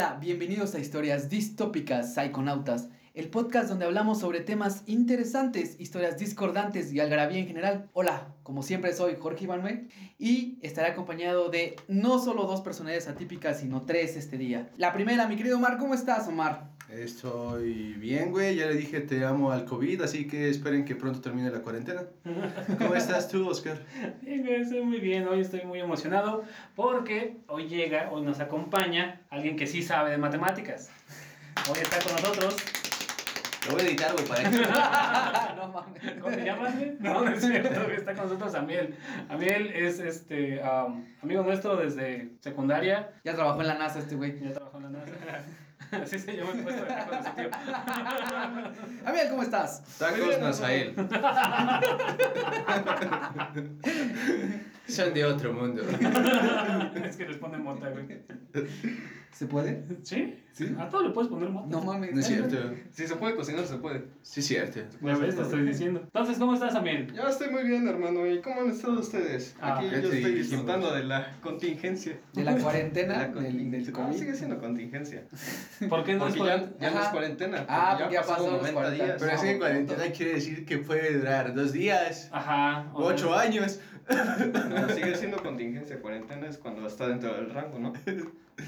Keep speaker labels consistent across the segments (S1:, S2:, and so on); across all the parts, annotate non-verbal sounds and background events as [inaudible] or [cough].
S1: Hola, bienvenidos a Historias Distópicas Psiconautas, el podcast donde hablamos sobre temas interesantes, historias discordantes y algarabía en general. Hola, como siempre soy Jorge Ivanue y estaré acompañado de no solo dos personalidades atípicas, sino tres este día. La primera, mi querido Omar, ¿cómo estás, Omar?
S2: Estoy bien, güey. Ya le dije te amo al COVID, así que esperen que pronto termine la cuarentena. ¿Cómo estás tú, Oscar?
S3: Bien, güey, estoy muy bien. Hoy estoy muy emocionado porque hoy llega, hoy nos acompaña alguien que sí sabe de matemáticas. Hoy está con nosotros.
S2: Lo voy a editar, güey, para que... [laughs]
S1: no mames.
S3: ¿Cómo te llamas, güey? No, no es cierto. Está con nosotros Amiel. Amiel es este um, amigo nuestro desde secundaria.
S1: Ya trabajó en la NASA este güey.
S3: Ya trabajó en la NASA. [laughs] Así se llama el puesto de trabajo de su tío. [laughs]
S1: Amiel, ¿cómo estás?
S2: Tacos Nazael. Son de otro mundo. [laughs]
S3: es que les pone mota, güey.
S1: ¿Se puede?
S3: ¿Sí?
S1: Sí.
S3: A todo le puedes poner mota.
S1: No mames.
S2: No es cierto.
S3: Si se puede cocinar, se puede.
S2: Sí, es cierto.
S3: Ya ves, te estoy diciendo. Entonces, ¿cómo estás, Amiel?
S4: Yo estoy muy bien, hermano. ¿Y cómo han estado ustedes?
S3: Ah,
S4: Aquí
S2: ya
S4: yo estoy disfrutando de la contingencia.
S1: De la cuarentena,
S4: La
S1: del, del
S4: ¿Cómo
S1: COVID.
S4: sigue siendo contingencia?
S3: ¿Por qué no es
S4: Porque ya, ya no es cuarentena.
S1: Ah, porque ya pasó los
S4: 90
S1: 40.
S4: días.
S2: Pero
S1: No,
S2: así que
S1: punto.
S2: cuarentena quiere decir que puede durar dos días,
S3: Ajá. o-
S2: ocho años.
S4: No, sigue siendo contingencia. Cuarentena es cuando está dentro del rango, ¿no?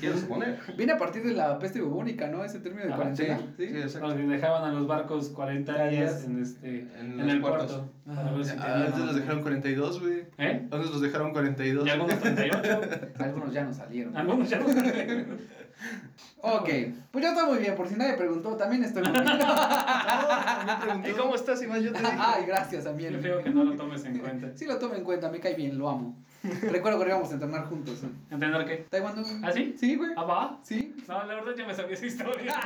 S4: Quiero suponer.
S1: Viene a partir de la peste bubónica, ¿no? Ese término de
S3: Ah,
S1: cuarentena.
S4: Sí, exacto.
S3: Los que dejaban a los barcos 40 días en, este,
S4: En
S3: en,
S4: los
S3: el
S4: puertos.
S3: puerto. Ver si
S2: Ah, Antes los dejaron 42, güey.
S3: ¿Eh?
S2: Antes los dejaron 42.
S3: Y algunos 38.
S1: Algunos ya no salieron.
S3: algunos ya no [laughs]
S1: Ok, pues yo estoy muy bien, por si nadie preguntó, también estoy muy bien. [laughs]
S4: ¿Y cómo estás, Iván? Yo te dije.
S1: Ay, gracias,
S3: Yo
S1: Amiel.
S3: creo que no lo tomes en cuenta.
S1: Sí lo tomo en cuenta, me cae bien, lo amo. Recuerdo que íbamos a entrenar juntos. ¿eh?
S3: ¿Entender qué?
S1: ¿Taekwondo?
S3: ¿Ah, sí?
S1: Sí, güey.
S3: ¿Ah, va?
S1: Sí,
S3: No, la verdad ya me sabía esa historia.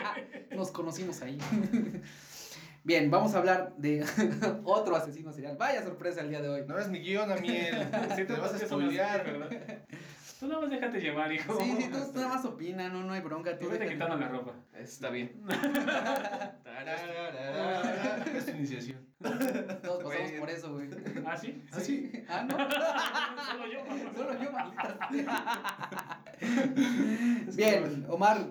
S3: [laughs]
S1: nos conocimos ahí. [laughs] Bien, vamos a hablar de otro asesino serial. Vaya sorpresa el día de hoy.
S2: No es mi guion, Amiel.
S3: Sí,
S2: Te
S3: tú
S2: vas a
S3: porque eso
S2: spoilear.
S3: no es así, ¿verdad? Tú nada más déjate llevar, hijo.
S1: Sí, sí, tú nada más opina, no, no hay bronca.
S3: Tú
S1: Tú
S3: vete quitando la ropa.
S4: Está bien. [laughs]
S2: Es tu iniciación.
S1: Todos pasamos por eso, güey.
S3: ¿Ah, sí?
S1: ¿Ah, sí? Ah, no. [laughs]
S3: Solo yo.
S1: Solo yo, maldita. Bien, Omar,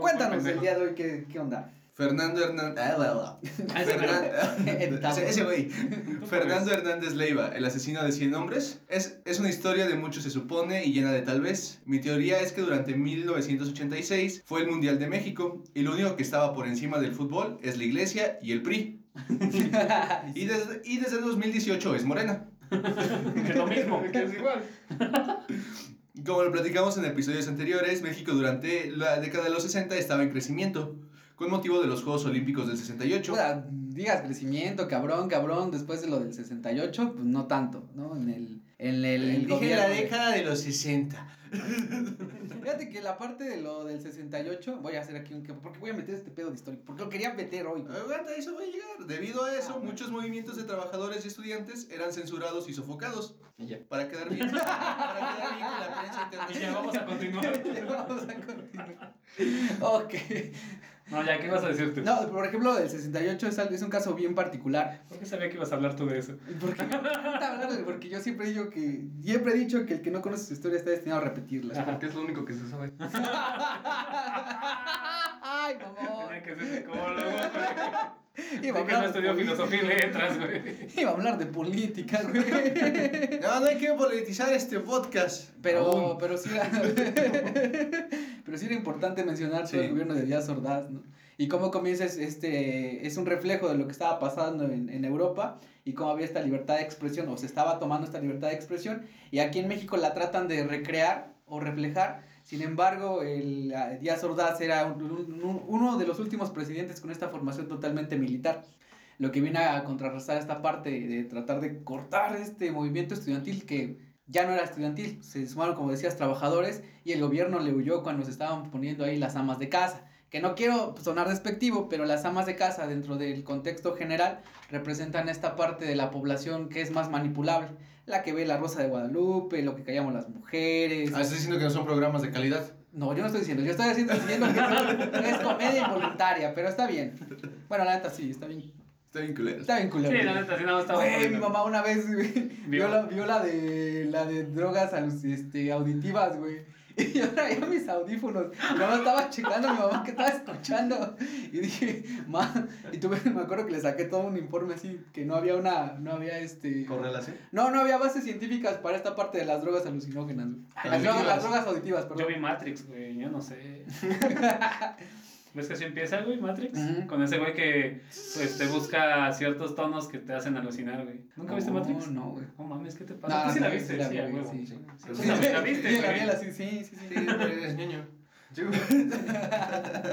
S1: cuéntanos el día de hoy qué, qué onda.
S2: Fernando Hernández.
S3: Ah, [laughs] ese
S2: Fernando. ese, ese güey. Fernando Hernández Leiva, el asesino de 100 hombres. Es, es una historia de mucho se supone y llena de tal vez. Mi teoría es que durante 1986 fue el Mundial de México y lo único que estaba por encima del fútbol es la iglesia y el PRI. [laughs] Y desde, y desde 2018 es Morena.
S3: Que [laughs] es lo mismo.
S4: Que es igual.
S2: Como lo platicamos en episodios anteriores, México durante la década de los 60 estaba en crecimiento, con motivo de los Juegos Olímpicos del 68.
S1: Puta, digas crecimiento, cabrón, cabrón, después de lo del 68, pues no tanto, ¿no? En el, en el,
S2: Dije
S1: gobierno
S2: la década de los 60.
S1: Fíjate que la parte de lo del 68, voy a hacer aquí un... Porque voy a meter este pedo de histórico, porque lo quería meter hoy.
S2: Aguanta, eso va a llegar. Debido a eso,
S1: Ah, bueno.
S2: muchos movimientos de trabajadores y estudiantes eran censurados y sofocados.
S4: Y ya.
S2: Para quedar bien, para quedar bien con la prensa [laughs]
S3: Y ya
S2: internacional.
S3: vamos a continuar. [laughs]
S1: Vamos a continuar. Ok.
S3: No, ya, ¿qué ibas a decir tú?
S1: No, por ejemplo, lo del 68 es, es un caso bien particular.
S3: ¿Por qué sabía que ibas a hablar tú de eso?
S1: Porque, [laughs] porque yo siempre digo que siempre he dicho que el que no conoce su historia está destinado a repetirla.
S4: Porque es lo único que se sabe. [laughs]
S1: Ay, mamá.
S3: Tenía que ser psicólogo, güey.
S1: Iba a
S3: no estudió filosofía y letras, güey. [laughs]
S1: Iba a hablar de política, [laughs] güey.
S2: No, no hay que politizar este podcast.
S1: Pero,
S2: Aún.
S1: pero sí era. [laughs] pero sí era importante mencionar
S2: Sí.
S1: el gobierno de Díaz Ordaz, ¿no? Y cómo comienza es- este. Es un reflejo de lo que estaba pasando en, en Europa y cómo había esta libertad de expresión, o se estaba tomando esta libertad de expresión, y aquí en México la tratan de recrear o reflejar. Sin embargo, el, ah, Díaz Ordaz era un- un- un- uno de los últimos presidentes con esta formación totalmente militar lo que viene a contrarrestar esta parte de tratar de cortar este movimiento estudiantil que ya no era estudiantil, se sumaron, como decías, trabajadores y el gobierno le huyó cuando se estaban poniendo ahí las amas de casa. Que no quiero sonar despectivo, pero las amas de casa dentro del contexto general representan esta parte de la población que es más manipulable. La que ve la Rosa de Guadalupe, lo que callamos las mujeres.
S2: Ah, estás diciendo que no son programas de calidad.
S1: No, yo no estoy diciendo, yo estoy haciendo- diciendo que es comedia involuntaria, pero está bien. Bueno, la neta sí, está bien.
S2: Está bien culero.
S1: Está bien culero.
S3: Sí, la neta, sí, nada más
S1: Güey, mi mamá una vez, güey, vio
S3: Vio.
S1: la, vio la de la de drogas este, auditivas, güey. [laughs] Y yo traía mis audífonos. Mi mamá estaba checando a mi mamá que estaba escuchando. Y dije, ma. Y tuve, me acuerdo que le saqué todo un informe así, que no había una, no había este.
S4: ¿Correlación?
S1: No, no había bases científicas para esta parte de las drogas alucinógenas. güey. Las, drogas, las drogas auditivas,
S3: Yo
S1: perdón.
S3: vi Matrix, güey, yo no sé. [laughs] ¿Ves que así empieza, güey, Matrix? Con ese güey que pues, te busca ciertos tonos que te hacen alucinar, güey. ¿Nunca viste
S1: No,
S3: Matrix?
S1: No, güey.
S3: No mames, ¿qué te
S1: No,
S3: pasa? ¿Tú sí la viste?
S1: la
S3: Sí, huevo.
S1: sí.
S3: Sí, Tú la viste,
S1: sí, la
S3: güey.
S1: vi, la- sí, sí, sí, sí.
S2: Eres ñoño. [laughs]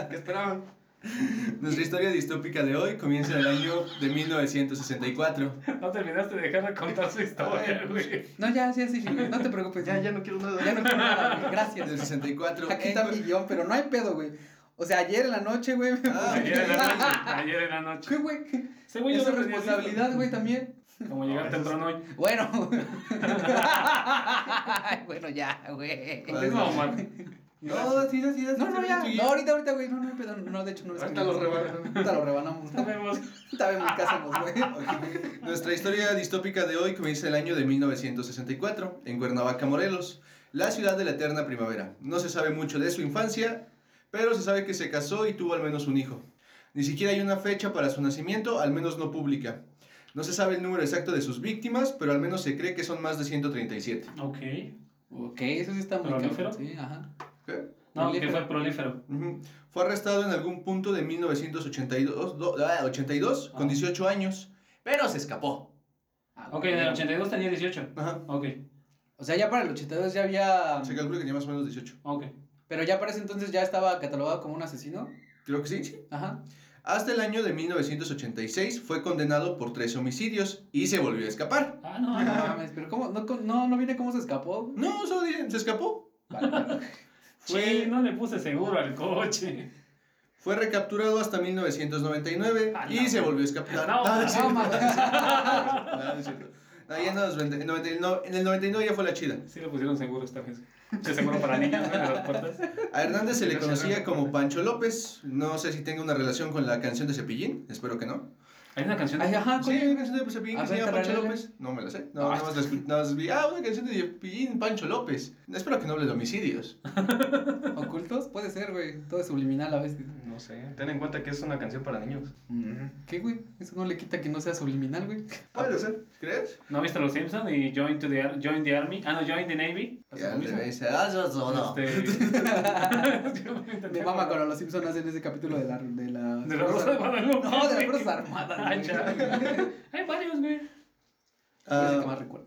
S4: ¿Qué esperaban?
S2: Nuestra historia distópica de hoy comienza en el año de 1964.
S3: No terminaste de dejar de contar su historia, güey.
S1: No, ya, sí, sí, güey. No te preocupes.
S4: Ya, ya no quiero nada.
S1: Ya no quiero nada, güey.
S2: Del
S1: Gracias.
S2: 64.
S1: Aquí está
S2: Cue-
S1: mi guion, pero no hay pedo, güey. O sea, ayer en la noche, güey.
S2: Ah,
S3: Ayer en la noche. [laughs] Ayer en la noche.
S1: ¿Qué, güey?
S3: Ese güey
S1: Es responsabilidad, güey, también.
S3: Como llegar [laughs]
S4: No,
S3: temprano hoy.
S1: Bueno. [laughs] bueno, ya, güey.
S3: Continúa, Omar.
S2: No, sí, sí, sí.
S1: No, no, ya. No, ahorita, ahorita, güey. No, no pedo. No, de hecho, no es
S4: Ahorita lo rebanamos.
S1: Ahorita lo rebanamos. Ahorita vemos qué hacemos, güey.
S2: Nuestra historia distópica de hoy comienza en el año de 1964, en Cuernavaca, Morelos, la ciudad de la eterna primavera. No se sabe mucho de su infancia, pero se sabe que se casó y tuvo al menos un hijo. Ni siquiera hay una fecha para su nacimiento, al menos no pública. No se sabe el número exacto de sus víctimas, pero al menos se cree que son más de 137.
S3: Ok.
S1: Ok, eso sí está muy
S3: ¿Prolífero?
S1: Sí, ajá.
S2: ¿Qué?
S3: No, que
S1: Prolífero.
S3: fue prolífero.
S2: Ujú. Fue arrestado en algún punto de 1982 do- ah, 82, con
S3: Ah.
S2: 18 años, pero se escapó.
S1: Ah,
S3: Ok, en el 82 tenía 18.
S2: Ajá.
S3: Ok,
S1: O sea, ya para el 82 ya había.
S2: Se calcula que tenía más o menos 18.
S3: ok.
S1: Pero ya para ese entonces ya estaba catalogado como un asesino.
S2: Creo que sí, sí.
S1: Ajá.
S2: Hasta el año de 1986 fue condenado por tres homicidios y se volvió a escapar.
S3: Ah, no,
S1: No
S3: no.
S1: mames, pero ¿cómo? No, no, no viene cómo se escapó.
S2: No, solo dicen, se escapó.
S1: Vale, vale. [laughs]
S2: Fue-
S3: Sí, no le puse seguro al coche.
S2: Fue recapturado hasta 1999
S3: Ah,
S2: y
S3: no.
S2: se volvió a escapar.
S3: No,
S2: no,
S3: no.
S1: No, mames. [laughs]
S2: No, no cierto. No, ya en los 90 en 99 en el 99 ya fue la chida.
S3: Sí le pusieron seguro esta vez. De seguro para niños, ¿no? Las puertas.
S2: A Hernández se le conocía como Pancho López. No sé si tenga una relación con la canción de Cepillín. Espero que no.
S3: Hay una canción de...
S1: Ay, ajá,
S2: Sí, hay una canción de Cepillín que se llama Pancho. López. No me la sé. No,
S3: Ah.
S2: nada más la nada más vi. Ah, una canción de Cepillín, Pancho López. Espero que no hable de homicidios. [laughs]
S1: ¿Ocultos? Puede ser, güey. Todo es subliminal a veces.
S4: No sé. Ten en cuenta que es una canción para niños.
S1: ¿Qué, güey? Eso no le quita que no sea subliminal, güey.
S2: Puede ser. ¿Crees?
S3: ¿No viste Los Simpsons y Join, to the, Join the Army? Ah, no, Join the Navy.
S2: Ya, le dice, ah, es todo.
S3: Este... [laughs] [laughs]
S1: Me mama cuando los Simpsons hacen ese capítulo de la... De la,
S3: De la Rosa de Guadalupe.
S1: No, de las Fuerzas Armadas.
S3: Ah. [laughs] Hay varios, güey.
S1: Es el que
S2: Ah,
S1: más recuerdo.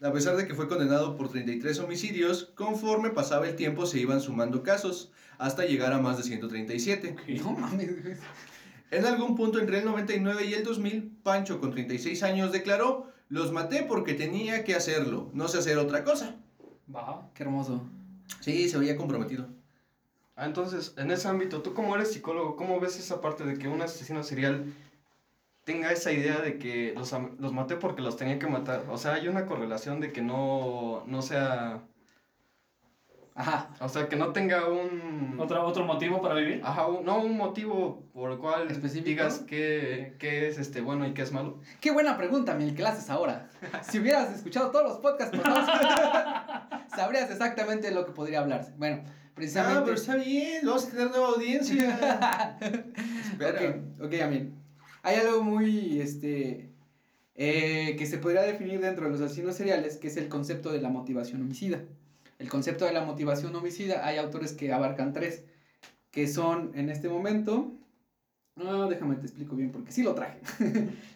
S2: A pesar de que fue condenado por 33 homicidios, conforme pasaba el tiempo se iban sumando casos, hasta llegar a más de 137.
S3: Ok.
S1: No mames, güey.
S2: En algún punto entre el 99 y el 2000, Pancho, con 36 años, declaró, los maté porque tenía que hacerlo, no sé hacer otra cosa.
S3: Va.
S1: Qué hermoso.
S2: Sí, se veía comprometido.
S4: Ah, entonces, en ese ámbito, tú como eres psicólogo, ¿cómo ves esa parte de que un asesino serial tenga esa idea de que los, los maté porque los tenía que matar? O sea, hay una correlación de que no, no sea...
S1: Ajá.
S4: O sea, que no tenga un...
S3: ¿Otro, ¿Otro motivo para vivir?
S4: Ajá, un- no un motivo por el cual
S1: ¿Específico?
S4: digas qué, qué es este bueno y qué es malo.
S1: Qué buena pregunta, Mil, que la haces ahora. Si hubieras escuchado todos los podcasts pasados, [laughs] sabrías exactamente de lo que podría hablarse. Bueno, precisamente...
S2: Ah, pero está bien, vamos a tener nueva audiencia. [laughs] Espera.
S1: Ok, ok, Amil. Hay algo muy, este, eh, que se podría definir dentro de los asesinos seriales, que es el concepto de la motivación homicida. El concepto de la motivación homicida, hay autores que abarcan tres, que son, en este momento, no, déjame te explico bien, porque sí lo traje.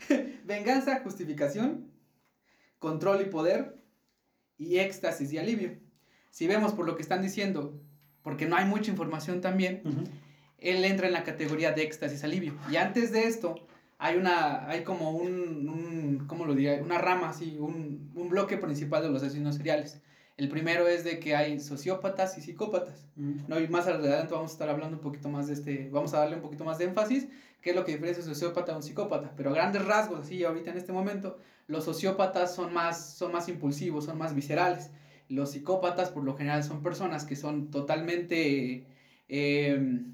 S1: [laughs] Venganza, justificación, control y poder, y éxtasis y alivio. Si vemos por lo que están diciendo, porque no hay mucha información también, él entra en la categoría de éxtasis alivio. Y antes de esto, hay una, hay como un, un ¿cómo lo diría? Una rama, así, un, un bloque principal de los asesinos seriales. El primero es de que hay sociópatas y psicópatas. No, y más adelante vamos a estar hablando un poquito más de este, vamos a darle un poquito más de énfasis, qué es lo que diferencia un sociópata de un psicópata. Pero a grandes rasgos, así ahorita en este momento, los sociópatas son más, son más impulsivos, son más viscerales. Los psicópatas por lo general son personas que son totalmente, eh,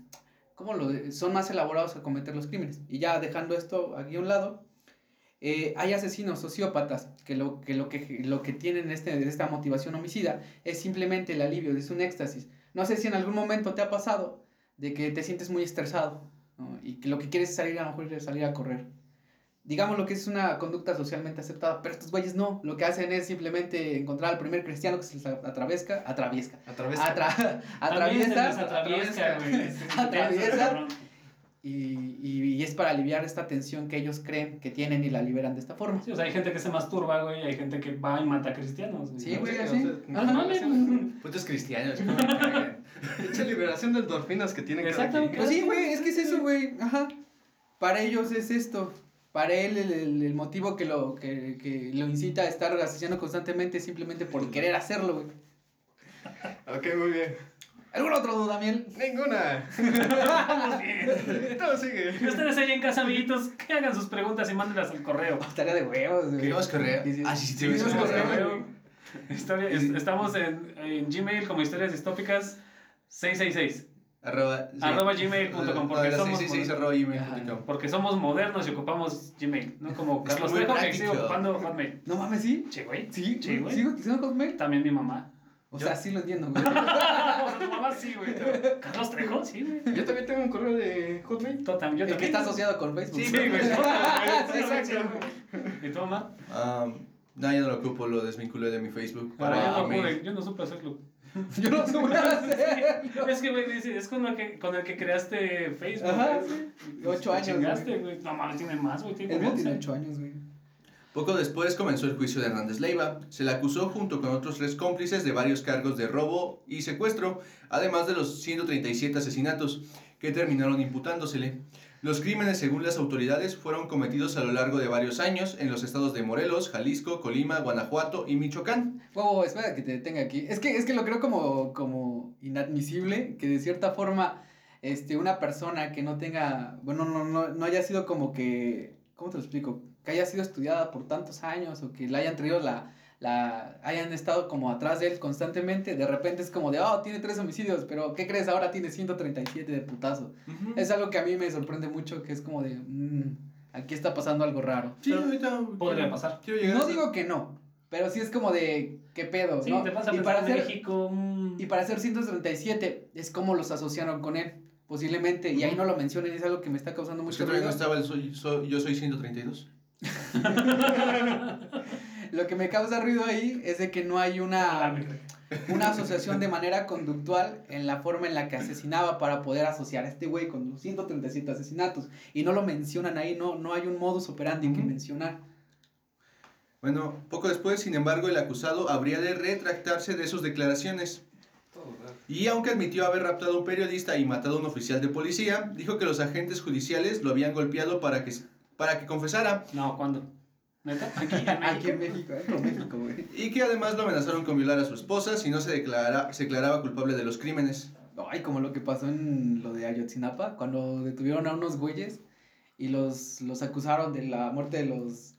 S1: ¿cómo lo Son más elaborados a cometer los crímenes. Y ya dejando esto aquí a un lado, eh, hay asesinos, sociópatas, que lo que, lo que, lo que tienen este, esta motivación homicida es simplemente el alivio, es un éxtasis. No sé si en algún momento te ha pasado de que te sientes muy estresado y que lo que quieres es salir a lo mejor salir a correr. Digamos lo que es una conducta socialmente aceptada, pero estos güeyes no, lo que hacen es simplemente encontrar al primer cristiano que se les atraviesca, atraviesca, [laughs]
S4: Atraviesa.
S1: atra, [laughs] atraviesa, atraviesa, y, y, es para aliviar esta tensión que ellos creen que tienen y la liberan de esta forma.
S3: Sí, o sea, hay gente que se masturba, güey, y hay gente que va y mata cristianos.
S1: Sí, güey, así.
S2: Putos cristianos.
S4: Mucha liberación de endorfinas que tienen
S1: Exacto. Pues sí, güey, es que es eso, güey. Ajá. Para ellos es esto. Para él el, el, el motivo que lo, que, que lo incita a estar asesinando constantemente es simplemente por querer hacerlo, güey.
S4: Ok, muy bien.
S1: ¿Alguna otra duda, Miel?
S4: Ninguna.
S3: Vamos [laughs] bien.
S4: Todo sigue.
S3: Y ustedes ahí en casa, amiguitos, que hagan sus preguntas y mándenlas al correo.
S1: Tarea de huevos, güey.
S2: ¿Queremos correo? Ah, sí, sí,
S1: Sí,
S2: correo.
S1: correo.
S3: Historia- es- estamos en, en Gmail como historias distópicas 666.
S2: Arroba, sí.
S3: Arroba gmail.com, porque
S2: era
S3: somos
S2: 666
S3: moder-
S2: arroba gmail.com.
S3: Porque somos modernos y ocupamos Gmail, no como Carlos Trejo que sigue ocupando Hotmail.
S1: No mames, ¿sí?
S3: Che, güey.
S1: Sí,
S3: Sí, güey.
S1: ¿Sigo utilizando Hotmail?
S3: También mi mamá.
S1: O sea, sí lo entiendo, güey. [laughs]
S3: o sea, tu mamá sí, güey. pero- Carlos Trejo, sí, güey.
S4: Yo también tengo un correo de Hotmail.
S3: Yo
S1: El que
S3: también.
S1: está asociado con Facebook.
S3: Sí, güey. [laughs]
S1: Sí,
S3: Exacto. ¿Y tu mamá?
S2: Um, no, ya no lo ocupo, lo desvinculé de mi Facebook.
S3: Para yo no pude, yo no supe hacerlo. [laughs]
S1: Yo no supe hacerlo.
S3: Es que, güey, es con, el que, con el que creaste Facebook.
S1: Ajá, sí. Ocho años,
S3: Chingaste, güey. No mames, tiene más, güey. Tiene
S1: El mío
S3: 11.
S1: tiene 8 años, güey.
S2: Poco después comenzó el juicio de Hernández Leiva. Se le acusó junto con otros tres cómplices de varios cargos de robo y secuestro, además de los 137 asesinatos que terminaron imputándosele. Los crímenes, según las autoridades, fueron cometidos a lo largo de varios años en los estados de Morelos, Jalisco, Colima, Guanajuato y Michoacán.
S1: Wow, espera que te detenga aquí. Es que, es que lo creo como, como inadmisible que de cierta forma este, una persona que no tenga, bueno, no, no, no haya sido como que, ¿cómo te lo explico? Que haya sido estudiada por tantos años o que le hayan traído la, la, hayan estado como atrás de él constantemente, de repente es como de, oh, tiene tres homicidios, pero ¿qué crees? Ahora tiene 137 de putazo. Es algo que a mí me sorprende mucho, que es como de, "Mm, aquí está pasando algo raro.
S2: Sí, ahorita
S3: Podría pasar.
S2: Quiero llegar a
S1: No digo que no, pero sí es como de, ¿qué pedo?
S3: Sí,
S1: ¿no?
S3: te vas a
S1: y para
S3: en
S1: hacer,
S3: México. mm,
S1: y para hacer 137 es como los asociaron con él, posiblemente, y ahí no lo mencionan, y es algo que me está causando mucho
S2: que todavía no
S1: ruido.
S2: estaba el soy, soy- yo soy 132.
S1: Lo que me causa ruido ahí es de que no hay una, una asociación de manera conductual en la forma en la que asesinaba para poder asociar a este güey con los 137 asesinatos. Y no lo mencionan ahí, no, no hay un modus operandi que mencionar.
S2: Bueno, poco después, sin embargo, el acusado habría de retractarse de sus declaraciones. Y aunque admitió haber raptado a un periodista y matado a un oficial de policía, dijo que los agentes judiciales lo habían golpeado para que, para que confesara
S3: No, ¿cuándo? ¿Neta? Aquí, en [laughs]
S1: Aquí en
S3: México.
S1: México, eh, con México, güey.
S2: y que además lo amenazaron con violar a su esposa si no se, declara, se declaraba culpable de los crímenes.
S1: Ay, como lo que pasó en lo de Ayotzinapa, cuando detuvieron a unos güeyes y los, los acusaron de la muerte de los,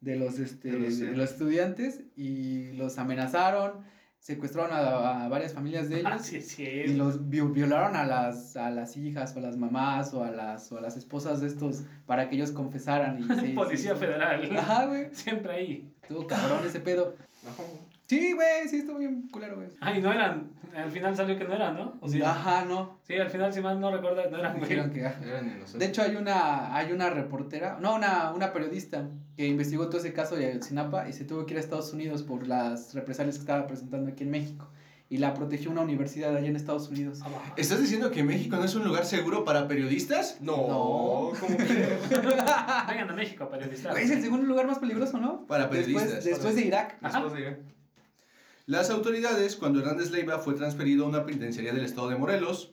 S1: de los, este,
S4: De los,
S1: de
S4: eh.
S1: los estudiantes y los amenazaron, secuestraron a, a varias familias de ellos
S3: Ah, sí, sí.
S1: y los vi- violaron a las, a las hijas o a las mamás o a las, o a las esposas de estos para que ellos confesaran. Y [laughs] se-
S3: Policía
S1: se-
S3: Federal.
S1: Ajá, güey.
S3: Siempre ahí.
S1: Estuvo cabrón ese pedo. Sí, güey, sí, estuvo bien culero, güey.
S3: Ay, no eran. Al final salió que no eran, ¿no? ¿O sí?
S1: Ajá, no.
S3: Sí, al final, si mal no recuerdo, no eran, güey.
S1: Dijeron que...
S4: Eran inocentes.
S1: De hecho, hay una, hay una reportera, no, una, una periodista que investigó todo ese caso de Ayotzinapa y se tuvo que ir a Estados Unidos por las represalias que estaba presentando aquí en México. Y la protegió una universidad allá en Estados Unidos.
S3: Ah.
S2: ¿Estás diciendo que México no es un lugar seguro para periodistas?
S4: No,
S1: No.
S4: ¿cómo que? [laughs]
S3: Vengan a México, periodistas.
S1: Es el segundo lugar más peligroso, ¿no?
S2: Para periodistas.
S1: Después, después de Irak.
S3: Ajá.
S4: Después diré.
S2: Las autoridades, cuando Hernández Leiva fue transferido a una penitenciaría del estado de Morelos,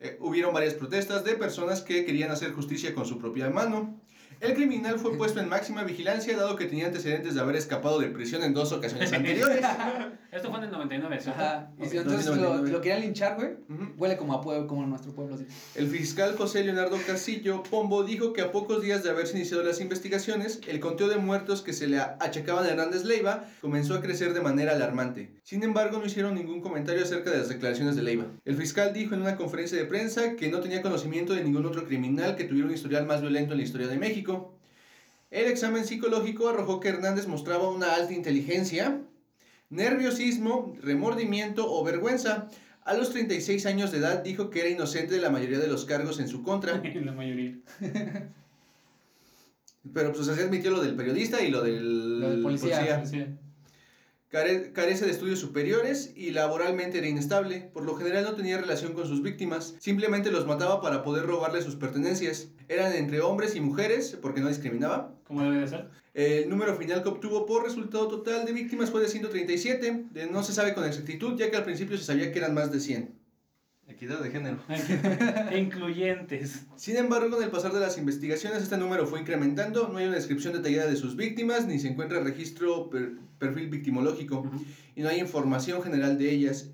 S2: eh, hubieron varias protestas de personas que querían hacer justicia con su propia mano. El criminal fue puesto en máxima vigilancia dado que tenía antecedentes de haber escapado de prisión en dos ocasiones anteriores. [laughs]
S3: Esto fue en el 99, ¿cierto?
S1: Ajá. Y
S3: Ok.
S1: si entonces lo,
S2: 1999.
S1: lo querían linchar, güey. Huele como a pueblo, como a nuestro pueblo. Así.
S2: El fiscal José Leonardo Castillo Pombo dijo que a pocos días de haberse iniciado las investigaciones, el conteo de muertos que se le achacaban a Hernández Leiva comenzó a crecer de manera alarmante. Sin embargo, no hicieron ningún comentario acerca de las declaraciones de Leiva. El fiscal dijo en una conferencia de prensa que no tenía conocimiento de ningún otro criminal que tuviera un historial más violento en la historia de México. El examen psicológico arrojó que Hernández mostraba una alta inteligencia, nerviosismo, remordimiento o vergüenza. A los 36 años de edad dijo que era inocente de la mayoría de los cargos en su contra. [laughs]
S3: La mayoría.
S2: Pero pues así admitió lo del periodista y lo del
S1: Lo del policía.
S2: Care- carece de estudios superiores y laboralmente era inestable. Por lo general no tenía relación con sus víctimas. Simplemente los mataba para poder robarle sus pertenencias. Eran entre hombres y mujeres, porque no discriminaba.
S3: ¿Cómo debe de ser?
S2: El número final que obtuvo por resultado total de víctimas fue de 137. De- no se sabe con exactitud, ya que al principio se sabía que eran más de 100.
S4: Equidad de género. [laughs]
S3: Incluyentes.
S2: Sin embargo, con el pasar de las investigaciones, este número fue incrementando. No hay una descripción detallada de sus víctimas, ni se encuentra registro per- perfil victimológico.
S3: Ujú.
S2: y no hay información general de ellas.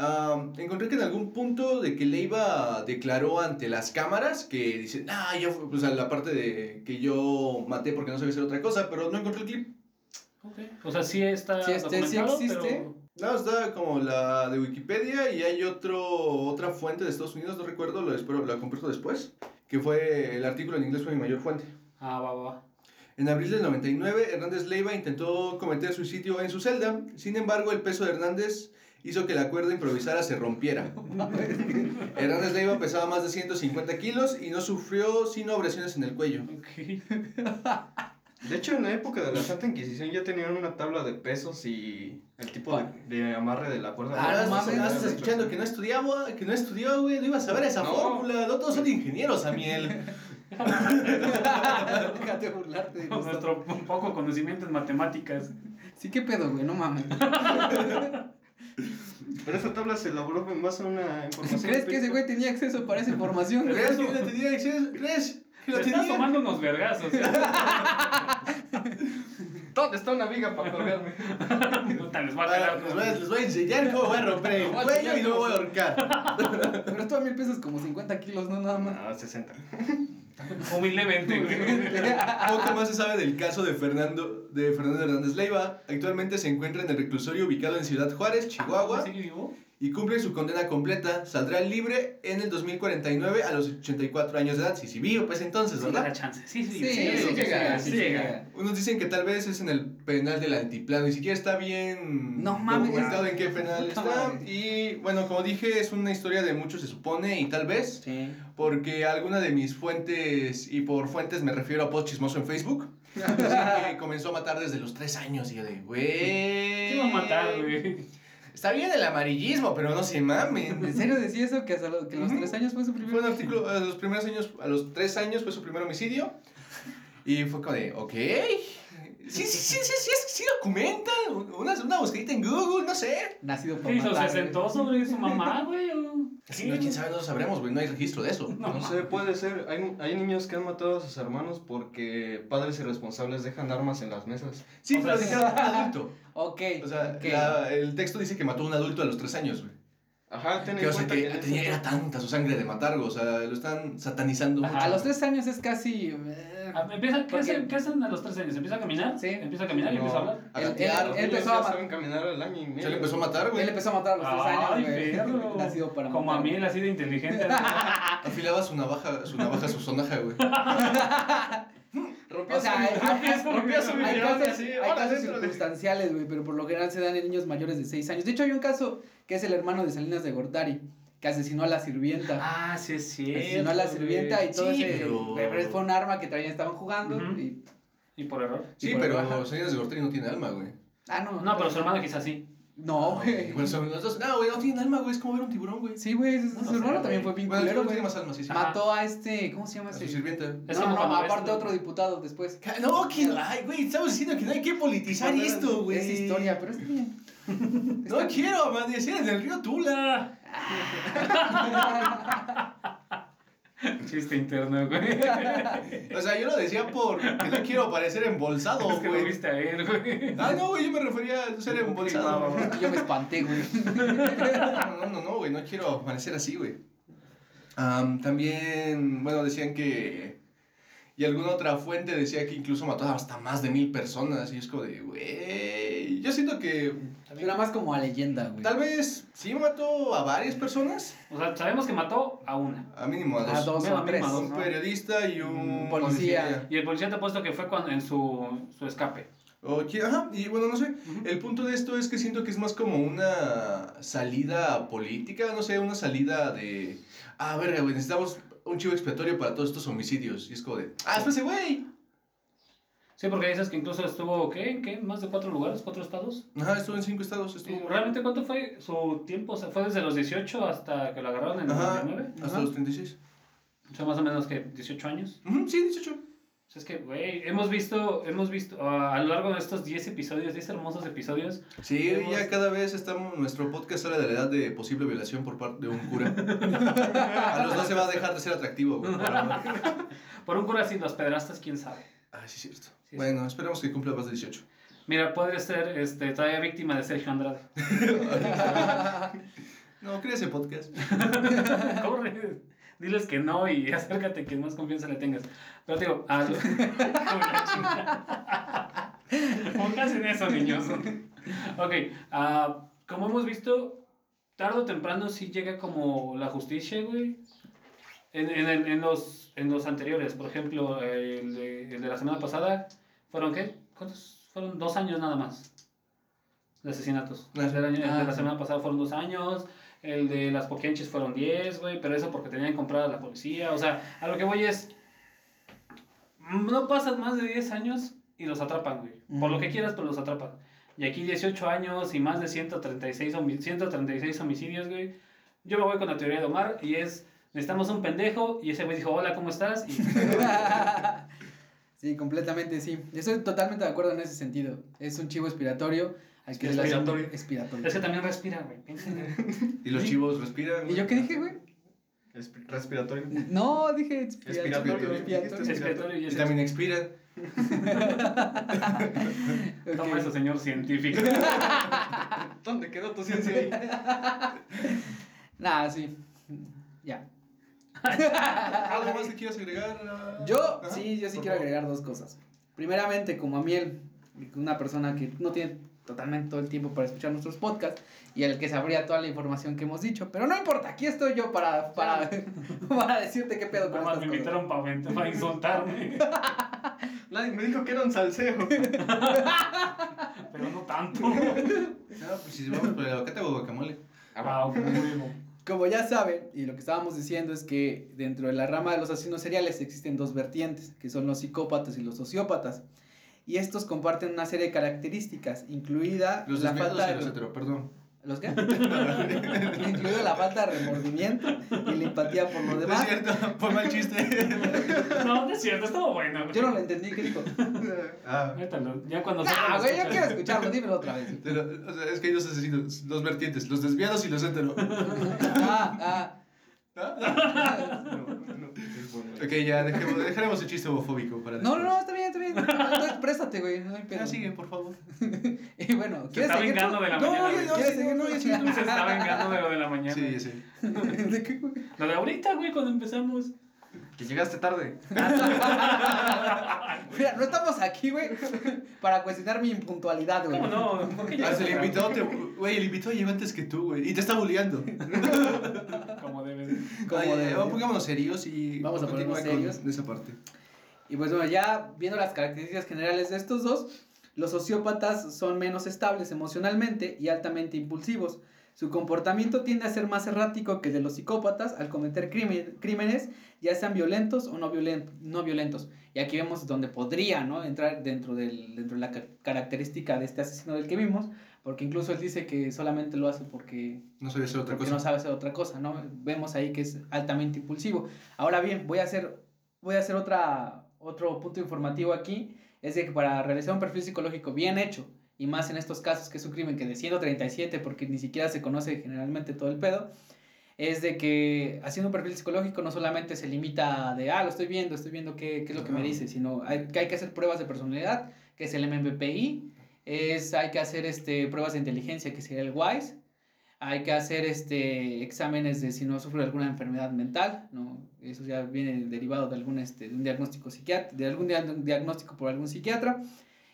S2: Ah, encontré que en algún punto de que Leiva declaró ante las cámaras que dice, ah, fue, pues a la parte de que yo maté porque no sabía hacer otra cosa, pero no encontré el clip.
S3: Ok. O sea, sí está
S1: Sí, este, sí existe.
S3: pero...
S2: No, está como la de Wikipedia y hay otro, otra fuente de Estados Unidos, no recuerdo, lo espero, la comparto después, que fue el artículo en inglés fue mi mayor fuente.
S3: Ah, va, va, va.
S2: En abril del 99, Hernández Leiva intentó cometer suicidio en su celda. Sin embargo, el peso de Hernández hizo que la cuerda improvisada se rompiera. [laughs] Hernández Leiva pesaba más de 150 kilos y no sufrió sino abrasiones en el cuello.
S3: Ok.
S4: De hecho, en la época de la Santa Inquisición ya tenían una tabla de pesos y el tipo de, de amarre de la cuerda.
S2: Ah,
S1: no
S2: no,
S1: mames,
S2: estás escuchando que no estudiaba, que no estudió, güey, no iba a saber esa
S4: No.
S2: fórmula. No todos son ingenieros, Amiel. [laughs] [laughs]
S1: Déjate burlarte. de
S3: nuestro poco conocimiento en matemáticas.
S1: Sí, qué pedo, güey, no mames.
S4: Pero esa tabla se elaboró en base a una información.
S1: ¿Crees que ese güey tenía acceso para esa información? güey?
S2: ¿Crees que tenía acceso? ¿Crees que lo
S3: Se está
S2: tenía?
S3: tomando unos vergazos. [laughs]
S4: ¿Dónde está una viga para colgarme? [laughs]
S3: Puta, les va a quedar
S2: Les voy, a, les voy a enseñar cómo voy a romper el [laughs]
S1: Voy
S2: cuello y no voy a ahorcar. [laughs]
S1: Pero tú a mil pesos como 50 kilos, no nada más.
S4: Ah, 60.
S3: humildemente, güey.
S2: Poco más se sabe del caso de Fernando, de Fernando Hernández Leiva. Actualmente se encuentra en el reclusorio ubicado en Ciudad Juárez, Chihuahua,
S3: ¿Sigue vivo?
S2: Y cumple su condena completa. Saldrá libre en el 2049 a los 84 años de edad. Si sí, vivo, pues entonces,
S3: Sí, da
S2: ¿verdad?
S3: chance. Sí, sí,
S1: Sí,
S3: sí,
S1: sí, llega,
S3: sí
S1: sí
S3: llega.
S1: llega.
S2: Unos dicen que tal vez es en el penal del altiplano, ni siquiera está bien
S1: No mames.
S2: documentado en qué penal
S1: Puta
S2: está.
S1: madre.
S2: Y bueno, como dije, es una historia de muchos, se supone, y tal vez
S1: Sí.
S2: porque alguna de mis fuentes, y por fuentes me refiero a post chismoso en Facebook, [laughs] dicen que comenzó a matar desde los 3 años. Y yo de, güey.
S3: ¿Qué iba a matar, güey?
S2: Está bien el amarillismo, pero no se
S1: ¿En
S2: mamen.
S1: serio decía eso? ¿Que, hasta los, que los
S2: Ujú.
S1: tres años fue su
S2: Fue
S1: primer
S2: un artículo, a los primeros años, a los 3 años fue su primer homicidio. Y fue como de, ok. Sí, sí, sí, sí, sí, es- sí documenta. Una, una buscadita en Google, no sé.
S1: Nacido por
S3: ¿Qué hizo?
S1: matar,
S3: ¿Se sentó sobre su mamá, güey? qué?
S2: no, quién sabe, no lo sabremos, güey. No hay registro de eso.
S3: No,
S4: No sé, puede ser. Hay, hay niños que han matado a sus hermanos porque padres irresponsables dejan armas en las mesas.
S2: Sí,
S3: O
S2: pero un adulto.
S1: Ok.
S2: O sea,
S1: ok.
S2: la- el texto dice que mató a un adulto a los 3 años, güey.
S4: Ajá, ten en
S2: Que, o sea,
S4: cuenta
S2: que
S4: que...
S2: tenía, era tanta su sangre de matar, güey. O sea, lo están satanizando
S3: Ajá,
S2: mucho.
S1: A los tres años es casi. eh,
S3: Ah, Empieza, ¿qué, hacen, ¿Qué hacen a los tres años? ¿Empieza a caminar?
S1: Sí.
S3: ¿Empieza a caminar y
S4: No.
S3: empieza a hablar?
S2: A
S1: Él-
S2: gatear,
S1: él- él empezó a ma-
S4: saben caminar al año y medio.
S2: Se le empezó a matar, güey.
S1: Él empezó a matar a los tres
S3: Ay,
S1: años, güey. Nacido [laughs] para
S3: Como a
S1: matar.
S3: mí, él así de inteligente. [laughs]
S2: Afilaba su navaja, su navaja, su sonaja, güey. [laughs]
S4: Rompía
S1: O sea, [laughs]
S4: su-
S3: su
S1: hay casos,
S4: así,
S1: hay
S4: "Hola,
S1: casos
S4: dentro de-".
S1: circunstanciales, güey, pero por lo general se dan en niños mayores de 6 años. De hecho, hay un caso que es el hermano de Salinas de Gortari, que asesinó a la sirvienta.
S3: ah, sí es cierto.
S1: asesinó a la sirvienta y todo
S2: Sí,
S1: ese.
S2: pero-
S1: pero fue un arma que traían, estaban jugando. Y,
S3: Y por error.
S2: Sí, pero. Salinas de Gortari no tiene alma, güey.
S1: ah, no.
S3: No, pero su hermano quizás sí.
S1: No, güey.
S2: Bueno, son los dos. No, güey, no tienen alma, güey. Es como ver un tiburón, güey.
S1: Sí, güey, su, su hermano también fue bien
S2: Bueno, el
S1: culero,
S2: tiburón
S1: güey.
S2: tiene más alma, sí, sí.
S1: Mató a este. ¿Cómo se llama
S2: su
S1: ese?
S2: sirvienta.
S3: Es
S1: no, no, aparte otro diputado después.
S2: No, que, ay, güey, estamos diciendo que no hay que politizar esto, güey.
S1: Es historia, pero está bien. [laughs]
S2: No quiero amanecer en el río Tula. [laughs] [laughs]
S3: Chiste interno, güey. [laughs]
S2: O sea, yo lo decía por que no quiero parecer embolsado,
S3: es que lo
S2: güey.
S3: viste a él, güey.
S2: Ah, no, güey, yo me refería a ser embolsado.
S1: Yo me espanté, güey.
S2: No, no, no, güey, no quiero amanecer así, güey. Am, también, bueno, decían que Y alguna otra fuente decía que incluso mató hasta más de mil personas. Y es como de, güey. Yo siento que.
S1: Era más como a leyenda, güey.
S2: Tal vez sí mató a varias personas.
S3: O sea, sabemos que mató a una.
S2: A mínimo a dos.
S1: A dos tres.
S3: a dos.
S2: Un periodista y un
S1: Policía.
S3: Y el policía te ha puesto que fue cuando, en su, su escape.
S2: O qui- ajá, y bueno, no sé. El punto de esto es que siento que es más como una salida política, no sé, una salida de. Ah, verga, güey, necesitamos un chivo expiatorio para todos estos homicidios. Y es como de. Ah, espérate, güey.
S3: Sí, porque dices que incluso estuvo, ¿qué? ¿En qué? ¿Más de cuatro lugares? ¿Cuatro estados?
S2: Ajá, estuvo en cinco estados.
S3: Sí,
S2: Estuvo.
S3: ¿Realmente cuánto fue su tiempo? O sea, ¿Fue desde los 18 hasta que lo agarraron en el
S2: Ajá,
S3: 99?
S2: hasta
S1: Ajá.
S2: los 36.
S3: O sea, más o menos que 18 años.
S2: Sí, 18.
S3: O sea, es que, güey, hemos visto, hemos visto ah, a lo largo de estos 10 episodios, 10 hermosos episodios,
S2: Sí,
S3: Hemos-
S2: ya cada vez estamos, nuestro podcast sale de la edad de posible violación por parte de un cura. [laughs] a los dos se va a dejar de ser atractivo, güey. por [laughs]
S3: un cura sin los pedrastas, quién sabe.
S2: Ah, sí, es cierto.
S3: Sí,
S2: bueno, esperemos que cumpla más de 18.
S3: Mira, podría ser este, todavía víctima de Sergio Andrade. [laughs]
S2: No, crea ese podcast.
S3: Corre, diles que no y [laughs] acércate quien más confianza le tengas. Pero digo, a lo... [laughs] Pónganse en eso, niños. Ok, ah, como hemos visto, tarde o temprano sí llega como la justicia, güey. En, en, en los, en los anteriores, por ejemplo, el de, el de la semana pasada, ¿fueron qué? ¿Cuántos? Fueron dos años nada más de asesinatos. El del año- el de la semana pasada fueron dos años, el de las poquianchis fueron diez, güey, pero eso porque tenían comprada la policía. O sea, a lo que voy es, no pasan más de 10 años y los atrapan, güey. Por lo que quieras, pero los atrapan. Y aquí 18 años y más de 136, homi- 136 homicidios, güey. Yo me voy con la teoría de Omar y es, necesitamos un pendejo y ese güey dijo, hola, ¿cómo estás? Y [laughs] [laughs]
S1: Sí, completamente sí. Estoy totalmente de acuerdo en ese sentido. Es un chivo expiratorio. Al que.
S4: Expiratorio.
S3: es que también respira, güey. [laughs]
S2: Y los chivos respiran.
S1: ¿Y yo qué dije, güey?
S4: Espi- Respiratorio.
S1: No, dije expiratorio.
S4: Expiratorio.
S1: expiratorio.
S3: Respiratorio y
S2: también expiran. [laughs]
S3: Toma
S1: Ok.
S3: eso, señor científico. [laughs]
S4: ¿Dónde quedó tu ciencia ahí?
S1: Nah, sí. Ya.
S2: ¿Algo más que quieras agregar?
S1: Yo,
S2: Ajá,
S1: sí, yo sí quiero
S2: favor.
S1: agregar dos cosas. Primeramente, como a Miel, una persona que no tiene totalmente todo el tiempo para escuchar nuestros podcasts y el que sabría toda la información que hemos dicho, pero no importa, aquí estoy yo para, para, [laughs] para decirte qué pedo con
S3: Nada más
S1: estas
S3: me
S1: cosas.
S3: invitaron para, vent- para insultarme. [laughs]
S4: Nadie me dijo que era un salseo. [laughs]
S3: Pero no tanto.
S2: No, pues si vamos por el aguacate o guacamole.
S3: Ah.
S1: Como ya saben, y lo que estábamos diciendo es que dentro de la rama de los asesinos seriales existen dos vertientes, que son los psicópatas y los sociópatas. Y estos comparten una serie de características, incluida
S2: Los
S1: la falta de...
S2: los hetero, perdón.
S1: ¿Los qué? [laughs] incluida la falta de remordimiento y la empatía por lo
S2: No es
S1: demás.
S2: cierto, fue mal chiste. [laughs]
S3: No, no es cierto, estuvo bueno. güey.
S1: Yo no lo entendí, ¿qué dijo?
S2: ah,
S3: Métalo, Ya cuando lo
S1: güey, yo quiero escucharlo, dímelo otra vez.
S2: pero, o sea, es que hay dos asesinos, dos vertientes, los desviados y los hetero.
S1: Ah, ah. [laughs]
S2: Ok, ya, dejemos, dejaremos el chiste homofóbico para
S1: No, no, no, está bien, está bien. No, no, exprésate, güey, no hay pedo.
S2: Ya sigue, por favor. [laughs]
S1: Y bueno,
S3: Se
S1: ¿quieres
S3: está
S1: seguir?
S3: vengando de la
S2: No,
S3: mañana. güey.
S2: no,
S1: ¿Quieres
S2: sí,
S1: seguir?
S2: no, ya sí,
S1: sí.
S3: Se está vengando de lo de la [laughs] mañana.
S2: Sí, sé.
S1: ¿De qué, güey?
S3: Lo de ahorita, güey, cuando empezamos.
S4: Que llegaste tarde.
S1: Mira, no estamos aquí, güey, para cuestionar mi impuntualidad, güey.
S3: ¿Cómo no? ¿Por qué
S2: Ah,
S3: llegaste
S2: el
S3: tarde?
S2: invitado te, güey, el invitado llegó antes que tú, güey, y te está bulleando. [laughs]
S3: Como de.
S1: De-
S2: ya, pongámonos serios y
S1: Vamos a ponernos serios.
S2: esa parte.
S1: Y pues bueno, ya viendo las características generales de estos dos, los sociópatas son menos estables emocionalmente y altamente impulsivos. Su comportamiento tiende a ser más errático que el de los psicópatas al cometer crimen- crímenes, ya sean violentos o no, violen- no violentos. Y aquí vemos donde podría ¿no? entrar dentro, del, dentro de la ca- característica de este asesino del que vimos, porque incluso él dice que solamente lo hace porque
S2: No sabía hacer otra cosa.
S1: no sabe hacer otra cosa, ¿no? Vemos ahí que es altamente impulsivo. Ahora bien, voy a hacer, voy a hacer otra, otro punto informativo aquí, es de que para realizar un perfil psicológico bien hecho, y más en estos casos que es un crimen que de 137, porque ni siquiera se conoce generalmente todo el pedo, es de que haciendo un perfil psicológico no solamente se limita de, ah, lo estoy viendo, estoy viendo qué, qué es lo que me dice, sino hay, que hay que hacer pruebas de personalidad, que es el MMPI, es, hay que hacer este, pruebas de inteligencia, que sería el WISE, hay que hacer este exámenes de si no sufre alguna enfermedad mental, ¿no? Eso ya viene derivado de algún este, de un diagnóstico psiquiatra, de algún diagnóstico por algún psiquiatra.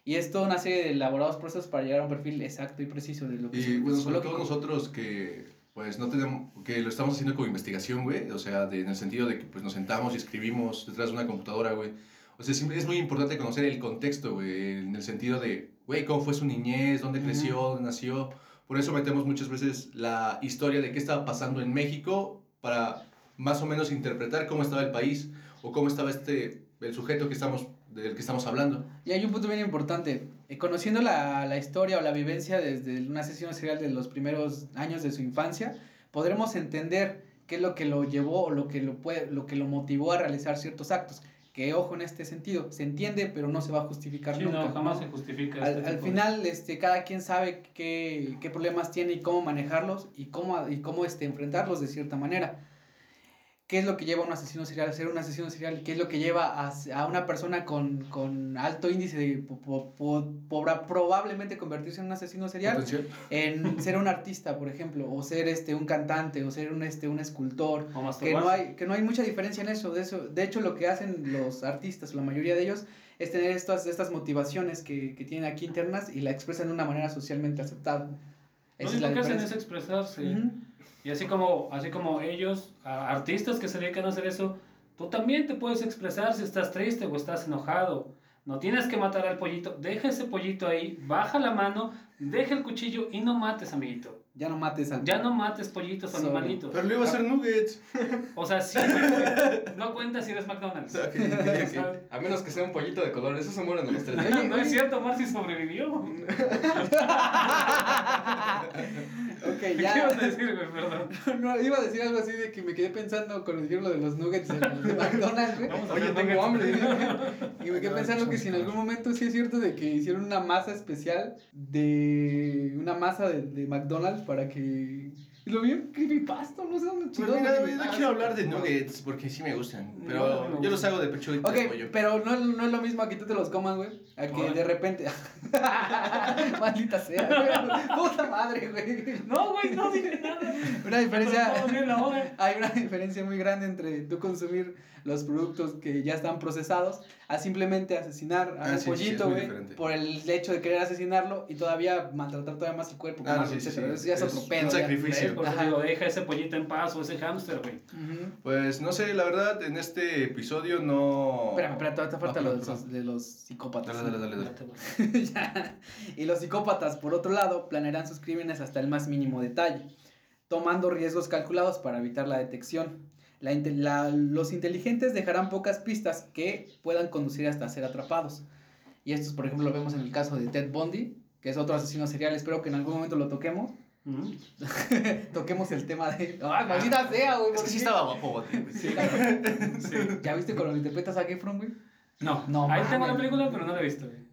S1: Y es toda una serie de elaborados procesos para llegar a un perfil exacto y preciso de lo que
S2: y, bueno, sobre todo nosotros que pues no tenemos que lo estamos haciendo como investigación, güey, o sea, de, en el sentido de que pues nos sentamos y escribimos detrás de una computadora, güey. O sea, es muy importante conocer el contexto, güey, en el sentido de, güey, cómo fue su niñez, dónde creció, dónde nació. Por eso metemos muchas veces la historia de qué estaba pasando en México para más o menos interpretar cómo estaba el país o cómo estaba este el sujeto que estamos del que estamos hablando.
S1: Y hay un punto bien importante. Eh, conociendo la, la, historia o la vivencia desde un asesino serial de los primeros años de su infancia, podremos entender qué es lo que lo llevó o lo que lo, puede, lo que lo motivó a realizar ciertos actos. Que ojo en este sentido, se entiende, pero no se va a justificar
S3: nunca. No, jamás se justifica.
S1: Al, este al final, este, cada quien sabe qué, qué, problemas tiene y cómo manejarlos y cómo, y cómo este, enfrentarlos de cierta manera qué es lo que lleva a un asesino serial a ser un asesino serial, qué es lo que lleva a, a una persona con, con, alto índice de po, probablemente convertirse en un asesino serial, en ser un artista, por ejemplo, o ser este un cantante, o ser un este un escultor, que no hay que no hay mucha diferencia en eso, de eso, de hecho lo que hacen los artistas, la mayoría de ellos es tener estas estas motivaciones que, que tienen aquí internas y la expresan de una manera socialmente aceptada.
S3: Esa lo que hacen es expresarse. Y así como, así como ellos, artistas que se dedican a hacer eso, tú también te puedes expresar si estás triste o estás enojado. No tienes que matar al pollito, deja ese pollito ahí, baja la mano, deja el cuchillo y no mates, amiguito.
S1: Ya no mates
S3: al Ya no mates pollitos o animalitos.
S2: Pero le iba a hacer nuggets. [laughs]
S3: O sea, sí, no cuenta si eres McDonald's. [laughs] [laughs]
S4: A menos que sea un pollito de color, eso se mueren a los tres.
S3: No, no es cierto, Marcy sobrevivió. Ok, ya. ¿Qué ibas a decir, güey? Perdón. [laughs]
S1: No, iba a decir algo así de que me quedé pensando con lo de los nuggets en de [laughs] McDonald's, güey.
S4: Oye, tengo hambre. [laughs]
S1: y me quedé pensando que si en algún momento sí es cierto de que hicieron una masa especial de una masa de, de McDonald's para que lo vi en creepypasta, no sé dónde
S2: Pues mira, no quiero hablar de nuggets porque sí me gustan. Pero yo los hago de pecho y
S1: Ok, pero no, no es lo mismo a que tú te los comas, güey. A que de repente. [laughs] Maldita sea, güey. Puta madre, güey.
S3: No, güey, no dije nada.
S1: Una diferencia. [laughs] Hay una diferencia muy grande entre tú consumir los productos que ya están procesados a simplemente asesinar a ah, un pollito, güey. por el hecho de querer asesinarlo y todavía maltratar todavía más el cuerpo. Ah, sí, Eso ya es, otro pedo.
S2: Un sacrificio
S3: digo, deja ese pollito en paz o ese hámster, güey.
S2: Pues no sé, la verdad, en este episodio no.
S1: Espera, espera, todavía te falta lo de los, de los psicópatas.
S2: Dale, dale, dale. [laughs]
S1: ya. Y los psicópatas, por otro lado, planearán sus crímenes hasta el más mínimo detalle, tomando riesgos calculados para evitar la detección. La, la, los inteligentes dejarán pocas pistas que puedan conducir hasta ser atrapados. Y esto, por ejemplo, lo vemos en el caso de Ted Bundy, que es otro asesino serial. Espero que en algún momento lo toquemos. [laughs] Toquemos el tema de. ¡Ay, maldita sea, güey!
S2: Es que sí estaba guapo, güey. Sí,
S1: sí. ¿Ya viste cuando lo interpretas a Gefron, güey?
S3: No. no Ahí tengo la película, pero no la he visto, güey.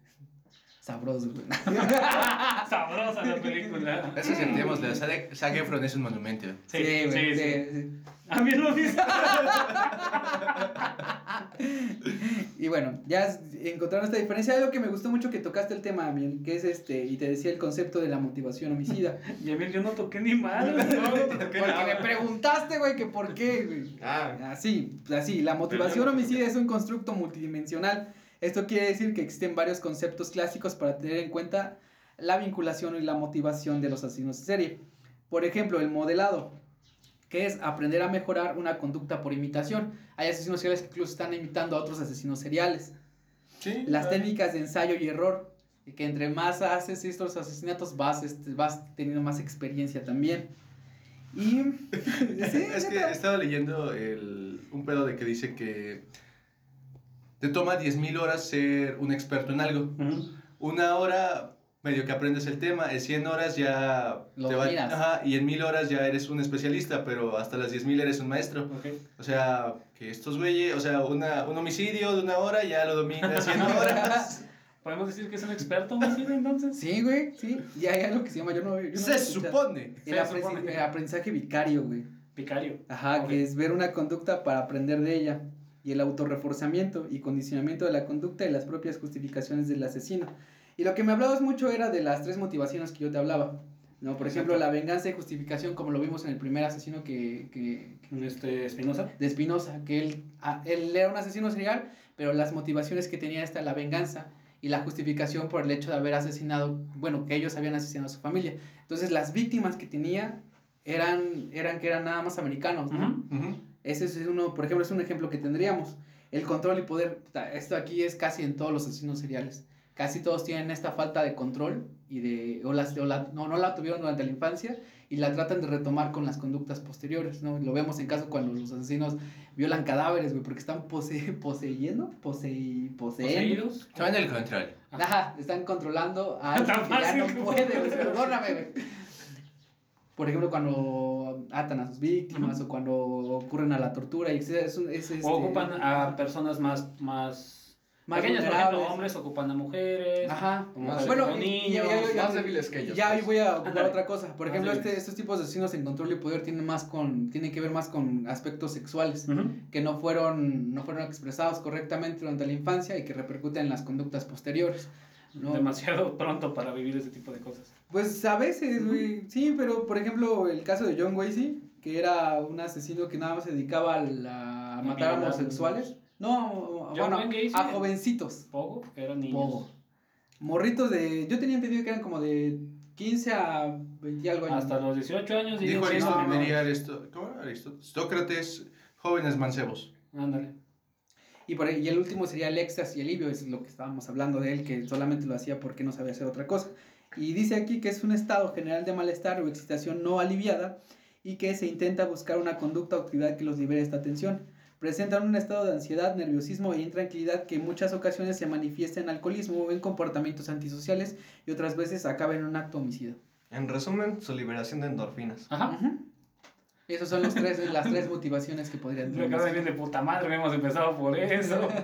S1: Sabroso, güey. [laughs]
S3: Sabrosa la película.
S2: Eso sentimos, la Zac Efron es un monumento.
S1: Sí, sí, sí. sí,
S3: A mí lo mismo. [laughs]
S1: y bueno, ya encontraron esta diferencia. Algo que me gustó mucho que tocaste el tema, Amiel, que es este, y te decía el concepto de la motivación homicida. [laughs]
S3: y Amiel, yo no toqué ni mal. No,
S1: Porque me preguntaste, güey, que por qué, güey. Ah. Así, así. La motivación homicida es un constructo multidimensional esto quiere decir que existen varios conceptos clásicos para tener en cuenta la vinculación y la motivación de los asesinos en serie. Por ejemplo, el modelado, que es aprender a mejorar una conducta por imitación. Hay asesinos seriales que incluso están imitando a otros asesinos seriales.
S2: Sí,
S1: Las técnicas de ensayo y error, que entre más haces estos asesinatos vas, este, vas teniendo más experiencia también. Y... [laughs]
S2: es que estaba leyendo el, un pedo de que dice que te toma 10.000 horas ser un experto en algo. Una hora medio que aprendes el tema, en 100 horas ya
S1: Lo te va,
S2: ajá, y en 1000 horas ya eres un especialista, pero hasta las 10.000 eres un maestro. O sea, que estos güeyes, o sea, una, un homicidio de una hora ya lo domina 100 horas. [laughs]
S3: ¿Podemos decir que es un experto homicidio entonces?
S1: Sí, güey, sí. Y hay algo que se llama, yo no, yo no
S2: Se supone.
S1: El, el aprendizaje vicario, güey.
S3: Vicario.
S1: Ajá, que es ver una conducta para aprender de ella y el autorreforzamiento y condicionamiento de la conducta y las propias justificaciones del asesino. Y lo que me hablabas mucho era de las tres motivaciones que yo te hablaba. No, por ejemplo, la venganza y justificación, como lo vimos en el primer asesino que, que,
S3: Este, Espinosa.
S1: de Espinosa, que él, ah, él era un asesino serial, pero las motivaciones que tenía esta la venganza y la justificación por el hecho de haber asesinado, bueno, que ellos habían asesinado a su familia. Entonces, las víctimas que tenía eran, eran que eran nada más americanos, ¿no?
S3: Ujú.
S1: Ese es uno, por ejemplo, es un ejemplo que tendríamos. El control y poder, esto aquí es casi en todos los asesinos seriales. Casi todos tienen esta falta de control y de, o, las, o la, no, no la tuvieron durante la infancia y la tratan de retomar con las conductas posteriores, ¿no? Lo vemos en caso cuando los asesinos violan cadáveres, güey, porque están pose, poseyendo, poseyendo.
S3: Poseídos.
S2: Toman el control.
S1: Ajá, están controlando a [laughs] alguien
S3: Tan
S1: que ya no
S3: fácil.
S1: puede, güey, perdóname, güey. Por ejemplo, cuando atan a sus víctimas o cuando ocurren a la tortura, y es, es, es, este,
S3: O ocupan a personas más, más,
S1: más
S3: pequeñas, por ejemplo, hombres ocupan a mujeres.
S1: Ajá. Bueno, y-
S3: niños,
S1: y-
S4: más débiles que ellos,
S1: Ya
S4: pues.
S1: hoy voy a ocupar otra cosa. Por ejemplo, este, estos tipos de asesinos en control y poder tienen más con, tienen que ver más con aspectos sexuales que no fueron, no fueron expresados correctamente durante la infancia y que repercuten en las conductas posteriores. ¿No?
S3: Demasiado [laughs] pronto para vivir ese tipo de cosas.
S1: Pues a veces, güey. Sí, pero por ejemplo, el caso de John Wasey, que era un asesino que nada más se dedicaba a, la- a matar a homosexuales. No,
S3: John
S1: bueno,
S3: Wayne
S1: a jovencitos.
S3: Poco, eran niños.
S1: Poco. Morritos de. Yo tenía entendido que eran como de 15 a 20 y algo años.
S3: Hasta los 18 años. y
S2: Dijo Aristóteles,
S3: no, no.
S2: diría Aristo- ¿cómo era Aristóteles? Sócrates, jóvenes mancebos.
S3: Ándale.
S1: Y, por, y el último sería el éxtasis y alivio, es lo que estábamos hablando de él, que solamente lo hacía porque no sabía hacer otra cosa. Y dice aquí que es un estado general de malestar o excitación no aliviada y que se intenta buscar una conducta o actividad que los libere de esta tensión. Presentan un estado de ansiedad, nerviosismo e intranquilidad que en muchas ocasiones se manifiesta en alcoholismo o en comportamientos antisociales y otras veces acaba en un acto homicida.
S4: En resumen, su liberación de endorfinas.
S3: Ajá.
S1: Esos son los tres, las tres motivaciones que podrían
S3: Me acabo de bien de puta madre, hemos empezado por eso. [laughs]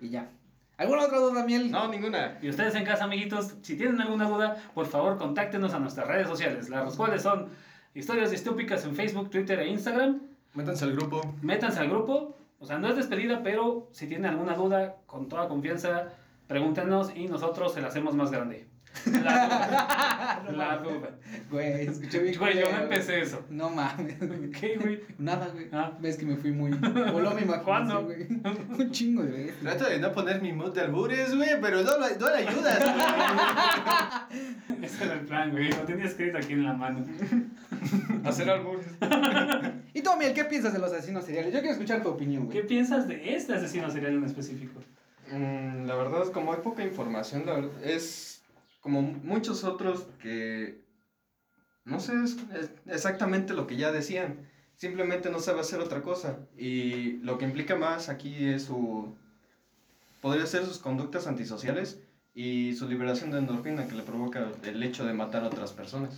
S1: Y ya. ¿Alguna otra duda, Miel?
S4: No, ninguna.
S3: Y ustedes en casa, amiguitos, si tienen alguna duda, por favor, contáctenos a nuestras redes sociales, las cuales son Historias Distópicas en Facebook, Twitter e Instagram.
S2: Métanse al grupo.
S3: Métanse al grupo. O sea, no es despedida, pero si tienen alguna duda, con toda confianza, pregúntenos y nosotros se la hacemos más grande. La duda. [laughs] La duda.
S1: Güey, escuché bien.
S3: Güey, yo no empecé eso.
S1: No mames.
S3: ¿Qué, güey?
S1: Nada, güey.
S3: Ah.
S1: Ves que me fui muy. Voló mi imaginación,
S3: ¿Cuándo?
S1: güey. [laughs] Un chingo de veces.
S2: Trato de no poner mi mood de albures, güey, pero no, lo- no le ayudas, güey. [laughs]
S3: Ese era el plan, güey. Lo tenía escrito aquí en la mano.
S4: Hacer albures.
S1: Y tú, Miel, ¿qué piensas de los asesinos seriales? Yo quiero escuchar tu opinión,
S3: ¿Qué
S1: güey.
S3: piensas de este asesino serial en específico?
S4: Mm, la verdad es como hay poca información, la verdad, es como muchos otros que no sé es, exactamente lo que ya decían, simplemente no sabe hacer otra cosa y lo que implica más aquí es su podría ser sus conductas antisociales y su liberación de endorfina que le provoca el hecho de matar a otras personas.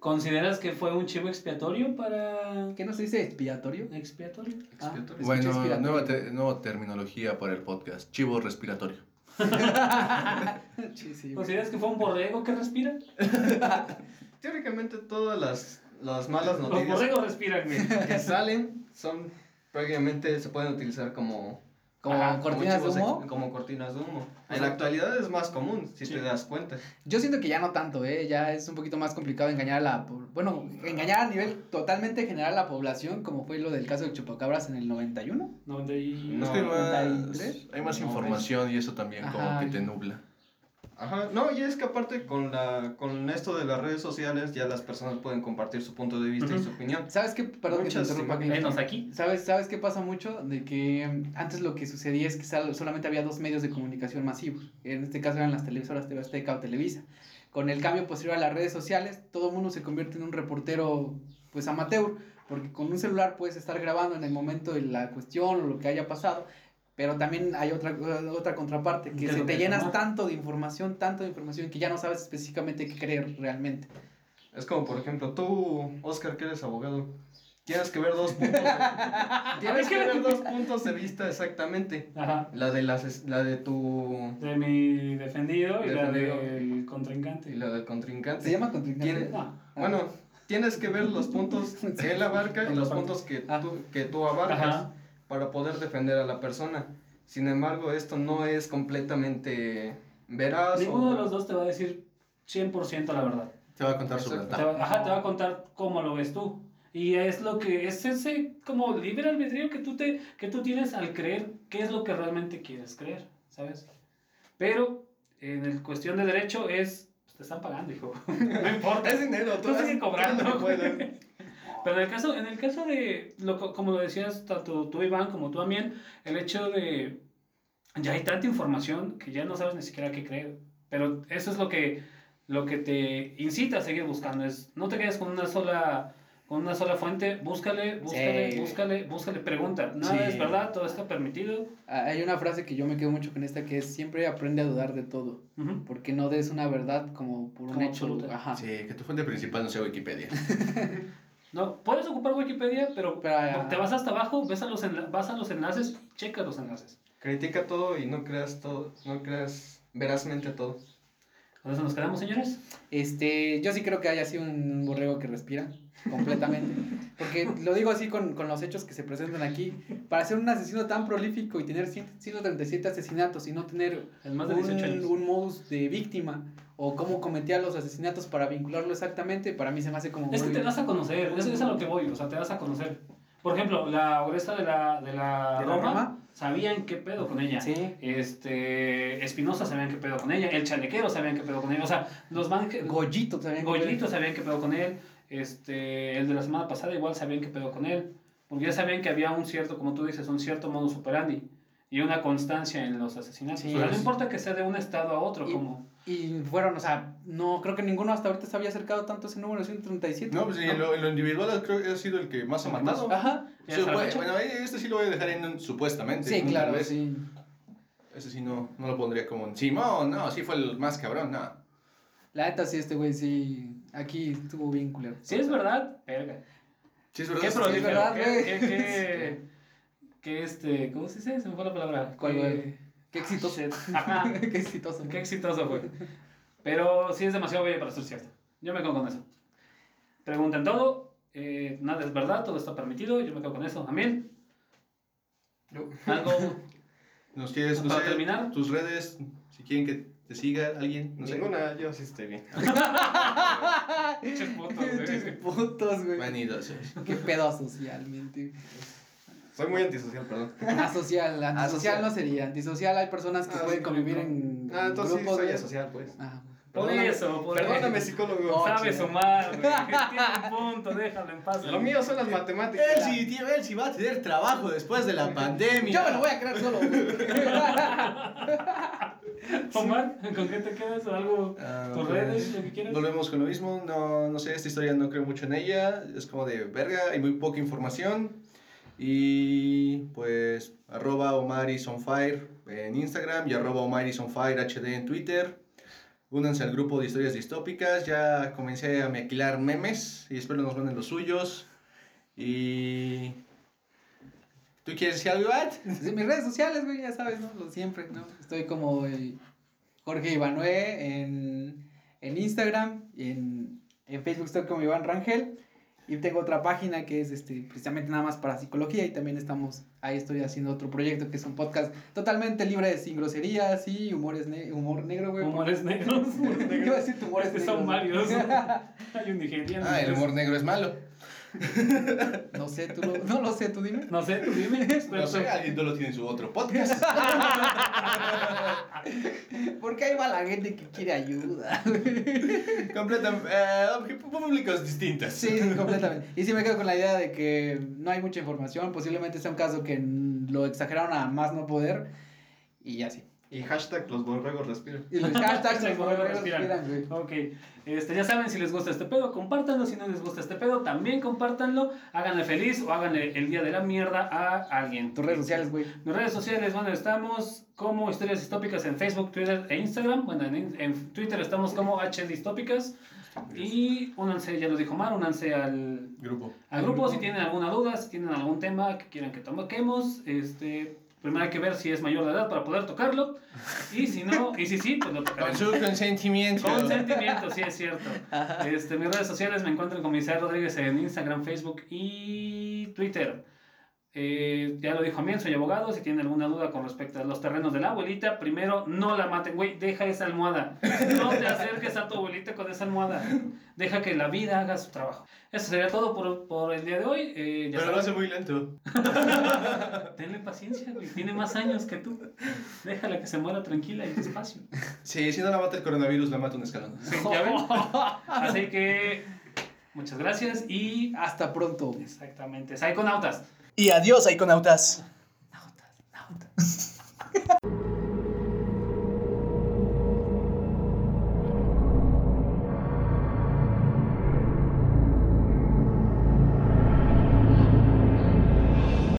S3: ¿Consideras que fue un chivo expiatorio para.
S1: ¿Qué no se dice expiatorio?
S3: ¿Expiatorio?
S1: Ah,
S4: Expiatorio.
S1: Bueno, expiratorio.
S2: nueva, te- nueva terminología para el podcast. Chivo respiratorio. [laughs]
S1: Sí, sí, güey.
S3: ¿Consideras que fue un borrego que respira? [laughs]
S4: Teóricamente todas las, las malas
S3: Los
S4: noticias
S3: borregos respiran, güey.
S4: que salen son prácticamente se pueden utilizar como
S1: Como
S3: Ajá,
S1: cortinas de
S4: como
S1: humo.
S4: como cortinas de humo. En la actualidad es más común, si
S3: sí.
S4: te das cuenta.
S1: Yo siento que ya no tanto, ¿eh? Ya es un poquito más complicado engañar a la... Bueno, engañar a nivel totalmente general a la población, como fue lo del caso de Chupacabras en el 91.
S3: 90 y...
S4: No,
S2: es que hay más,
S1: 93.
S2: hay más
S1: No,
S2: información y eso también como que te nubla.
S4: Ajá, no, y es que aparte con la con esto de las redes sociales ya las personas pueden compartir su punto de vista y su opinión.
S1: ¿Sabes qué? Perdón que te
S4: Muchas
S1: interrumpa. Clinton.
S3: Menos aquí.
S1: ¿Sabes, ¿Sabes qué pasa mucho? De que mm, antes lo que sucedía es que sal- solamente había dos medios de comunicación masivos. En este caso eran las televisoras TV Azteca o Televisa. Con el cambio posterior a las redes sociales, todo el mundo se convierte en un reportero pues amateur, porque con un celular puedes estar grabando en el momento de la cuestión o lo que haya pasado, pero también hay otra, otra contraparte, que
S3: ¿Qué es
S1: se te llenas tanto de información, tanto de información, que ya no sabes específicamente qué creer realmente.
S4: Es como por ejemplo, tú, Oscar, que eres abogado, tienes que ver dos puntos. [laughs] tienes que ver dos puntos de vista exactamente.
S3: Ajá.
S4: La de las la de tu
S3: De mi defendido y la
S4: Defendido.
S3: del contrincante.
S4: y la del contrincante.
S1: ¿Se llama contrincante?
S3: No.
S4: Bueno, tienes que ver los puntos que él abarca y [laughs] los puntos que
S1: Ah.
S4: tú, que tú abarcas
S3: Ajá.
S4: Para poder defender a la persona. Sin embargo, esto no es completamente veraz.
S3: Ninguno
S4: o-
S3: de los dos te va a decir 100% la verdad.
S2: Te va a contar su
S3: Te
S2: verdad.
S3: va, ajá, te va a contar cómo lo ves tú. Y es lo que es ese como libre albedrío que tú te que tú tienes al creer qué es lo que realmente quieres creer, ¿sabes? Pero en el cuestión de derecho es pues, te están pagando, hijo. [laughs] No importa.
S4: Es dinero,
S3: Tú sigue cobrando. Pero en el caso, en el caso de, lo, co- como lo decías tanto tú, Iván, como tú, Amien, el hecho de, ya hay tanta información que ya no sabes ni siquiera qué creer. Pero eso es lo que, lo que te incita a seguir buscando. Es, no te quedes con una sola, con una sola fuente, búscale, búscale,
S1: Sí.
S3: búscale, búscale, pregunta. Nada
S1: Sí.
S3: es verdad, todo está permitido.
S1: Ah, Hay una frase que yo me quedo mucho con esta que es siempre aprende a dudar de todo.
S3: Ujú.
S1: Porque no des una verdad como por un
S3: Como
S1: hecho.
S3: absoluta.
S1: Ajá.
S2: Sí, que tu fuente principal no sea Wikipedia. [laughs]
S3: No, puedes ocupar Wikipedia, pero,
S1: Pero, ah,
S3: te vas hasta abajo, ves a los vas a los enlaces checa los enlaces.
S4: Critica todo y no creas todo, no creas verazmente todo.
S3: ¿Con eso nos quedamos, señores?
S1: Este, yo sí creo que haya sido un borrego que respira completamente. Porque lo digo así con, con los hechos que se presentan aquí. Para ser un asesino tan prolífico y tener 100 137 asesinatos y no tener
S3: En más de 18 años.
S1: un, un modus de víctima o cómo cometía los asesinatos para vincularlo exactamente, para mí se me hace como...
S3: Es que te das a conocer, eso es a lo que voy, o sea, te das a conocer. Por ejemplo, la ogresa de la, de la,
S1: ¿De la
S3: Roma,
S1: Roma?
S3: sabían qué pedo con ella.
S1: Sí.
S3: Este, Espinosa sabían qué pedo con ella, el chalequero sabían qué pedo con ella, o sea, los van
S1: Goyito, ¿sabían?
S3: Goyito sabían qué pedo con él, este, el de la semana pasada igual sabían qué pedo con él, porque ya sabían que había un cierto, como tú dices, un cierto modus operandi y una constancia en los asesinatos.
S1: Sí,
S3: o sea, no importa que sea de un estado a otro,
S1: Y-
S3: como...
S1: Y fueron, o sea, no creo que ninguno hasta ahorita se había acercado tanto a ese número 137.
S2: No, pues en lo, en lo individual creo que ha sido el que más ha matado.
S1: Ajá.
S3: ¿Ya
S2: Sí,
S3: hasta la
S2: bueno, bueno, este sí lo voy a dejar en un supuestamente.
S1: Sí,
S2: ¿no?
S1: claro,
S2: vez.
S1: sí.
S2: Ese sí no, no lo pondría como encima. Oh, no, sí fue el más cabrón, no.
S1: La neta sí, este güey sí, aquí estuvo bien culero.
S3: Si es verdad, verga.
S2: Sí, es
S3: Qué
S2: verdad. sí,
S3: prolífero,
S1: verdad,
S3: qué,
S1: güey.
S3: qué, qué, qué, este, ¿cómo se dice? Se me fue la palabra.
S1: ¿Cuál,
S3: Qué-
S1: güey? Qué exitoso.
S3: shit. [laughs] Ajá,
S1: Qué exitoso.
S3: qué exitoso fue. Pero sí es demasiado bello para ser cierto. Yo me quedo con eso. Pregunten todo, eh, nada es verdad, todo está permitido, yo me quedo con eso. Amil, algo
S2: ¿Nos quieres, no
S3: Para
S2: sé,
S3: terminar.
S2: tus redes, si quieren que te siga alguien, no sé.
S4: Ninguna, yo sí estoy bien. [laughs]
S3: pinches putos, güey.
S1: putos, güey.
S2: Vanidosos.
S1: Qué pedo asocialmente.
S4: Soy muy antisocial, perdón.
S1: Asocial, antisocial
S4: Asocial.
S1: no sería. Antisocial hay personas que
S4: Ah,
S1: pueden
S4: sí,
S1: convivir
S3: no.
S1: en
S4: Ah, entonces sí
S1: grupos
S4: soy
S1: de-
S4: asocial, pues.
S1: Ah,
S3: Por
S4: Perdóname-
S3: eso, por
S4: Perdóname,
S3: eso.
S4: psicólogo.
S1: Oh,
S3: Sabe sumar. Tiene un punto, déjalo en paz.
S4: Lo mío son las matemáticas.
S2: Él sí, tío, él sí va a tener trabajo después de la pandemia.
S1: Yo me lo voy a creer solo. [laughs]
S3: Omar, ¿con qué te quedas o algo?
S2: Ah,
S3: ¿Tus
S2: pues,
S3: redes, lo que quieras?
S2: Volvemos con lo mismo, no, no sé, esta historia no creo mucho en ella, es como de verga, hay muy poca información. Y pues arroba Omar is on fire en Instagram y arroba Omar is on fire HD en Twitter. Únanse al grupo de historias distópicas, ya comencé a maquilar memes y espero nos manden los suyos. Y... ¿Tú quieres decir algo, Iván?
S1: Sí, mis redes sociales, güey, ya sabes, ¿no? Lo siempre, ¿no? Estoy como el Jorge Ivanue en, en Instagram, y en, en Facebook estoy como Iván Rangel. Y tengo otra página que es este, precisamente nada más para psicología y también estamos, ahí estoy haciendo otro proyecto que es un podcast totalmente libre, sin groserías y humores ne- humor negro, güey.
S3: Humores negros. [laughs]
S1: Iba a decir humores
S3: Es que son
S1: negros.
S3: varios. [laughs] Hay un nigeriano.
S2: Ah, el humor negro es malo.
S1: No sé, tú lo, no lo sé, tú dime.
S3: No sé, tú dime.
S2: No sé, alguien no lo tiene en su otro podcast. [laughs]
S1: Porque ahí va la gente que quiere ayuda.
S2: Completan, eh, públicos distintos.
S1: Sí, sí, completamente. Y sí me quedo con la idea de que no hay mucha información, posiblemente sea un caso que lo exageraron a más no poder y así.
S4: Y hashtag los borregos respiran.
S1: Y los hashtags
S3: Hashtags
S1: los [laughs] borregos
S3: respiran.
S1: respiran, güey.
S3: Ok, este, ya saben, si les gusta este pedo, compártanlo. Si no les gusta este pedo, también compártanlo. Háganle feliz o háganle el día de la mierda a alguien.
S1: Tus redes sociales, güey.
S3: Mis redes sociales, bueno, estamos como Historias Distópicas en Facebook, Twitter e Instagram. Bueno, en, en Twitter estamos como H Distópicas. Y únanse, ya lo dijo Mar, únanse al,
S2: Grupo.
S3: al grupo si tienen alguna duda, si tienen algún tema que quieran que toquemos. Este, primero hay que ver si es mayor de edad para poder tocarlo. Y si no, [laughs] y si sí, pues lo
S2: Con
S3: tocaremos.
S2: su consentimiento.
S3: Con sentimiento, sí es cierto. [laughs] Este, mis redes sociales me encuentran como Isaac Rodríguez en Instagram, Facebook y Twitter. Eh, ya lo dijo a mí, soy abogado. Si tiene alguna duda con respecto a los terrenos de la abuelita, primero no la maten, güey. Deja esa almohada. No te acerques a tu abuelita con esa almohada. Deja que la vida haga su trabajo. Eso sería todo por, por el día de hoy. Eh, ya
S2: Pero lo hace muy lento. [laughs]
S3: Tenle paciencia, güey. Tiene más años que tú. Déjala que se muera tranquila y despacio.
S2: Sí, si no la mata el coronavirus, la mata un escalón.
S3: Sí, ¿Ya ven? [laughs] Así que muchas gracias y
S1: Hasta pronto.
S3: exactamente. Psychonautas.
S2: Y adiós, iconautas. Nautas, nautas.